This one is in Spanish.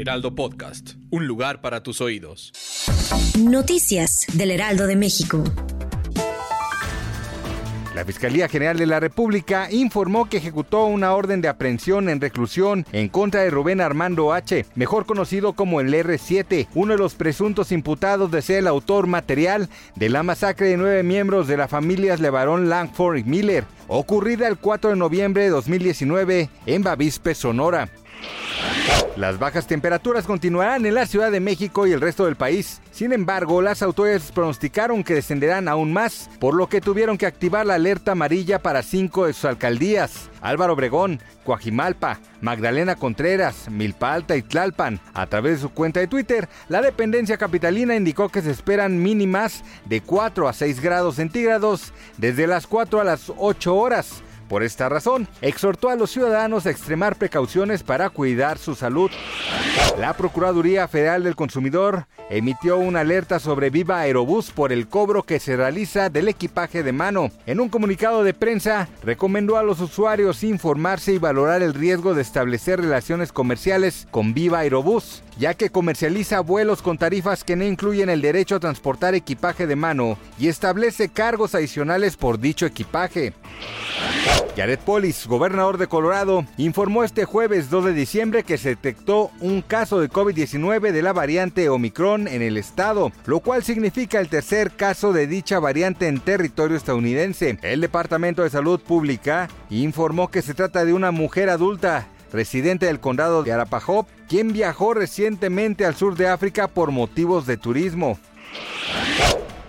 Heraldo Podcast, un lugar para tus oídos. Noticias del Heraldo de México. La Fiscalía General de la República informó que ejecutó una orden de aprehensión en reclusión en contra de Rubén Armando H., mejor conocido como el R7, uno de los presuntos imputados de ser el autor material de la masacre de nueve miembros de la familia Levarón Langford y Miller, ocurrida el 4 de noviembre de 2019 en Bavispe, Sonora. Las bajas temperaturas continuarán en la Ciudad de México y el resto del país. Sin embargo, las autoridades pronosticaron que descenderán aún más, por lo que tuvieron que activar la alerta amarilla para cinco de sus alcaldías. Álvaro Obregón, Coajimalpa, Magdalena Contreras, Milpa Alta y Tlalpan. A través de su cuenta de Twitter, la dependencia capitalina indicó que se esperan mínimas de 4 a 6 grados centígrados desde las 4 a las 8 horas por esta razón, exhortó a los ciudadanos a extremar precauciones para cuidar su salud. La Procuraduría Federal del Consumidor emitió una alerta sobre Viva Aerobús por el cobro que se realiza del equipaje de mano. En un comunicado de prensa, recomendó a los usuarios informarse y valorar el riesgo de establecer relaciones comerciales con Viva Aerobús, ya que comercializa vuelos con tarifas que no incluyen el derecho a transportar equipaje de mano y establece cargos adicionales por dicho equipaje. Jared Polis, gobernador de Colorado, informó este jueves 2 de diciembre que se detectó un caso de COVID-19 de la variante Omicron en el estado, lo cual significa el tercer caso de dicha variante en territorio estadounidense. El Departamento de Salud Pública informó que se trata de una mujer adulta residente del condado de Arapahop, quien viajó recientemente al sur de África por motivos de turismo.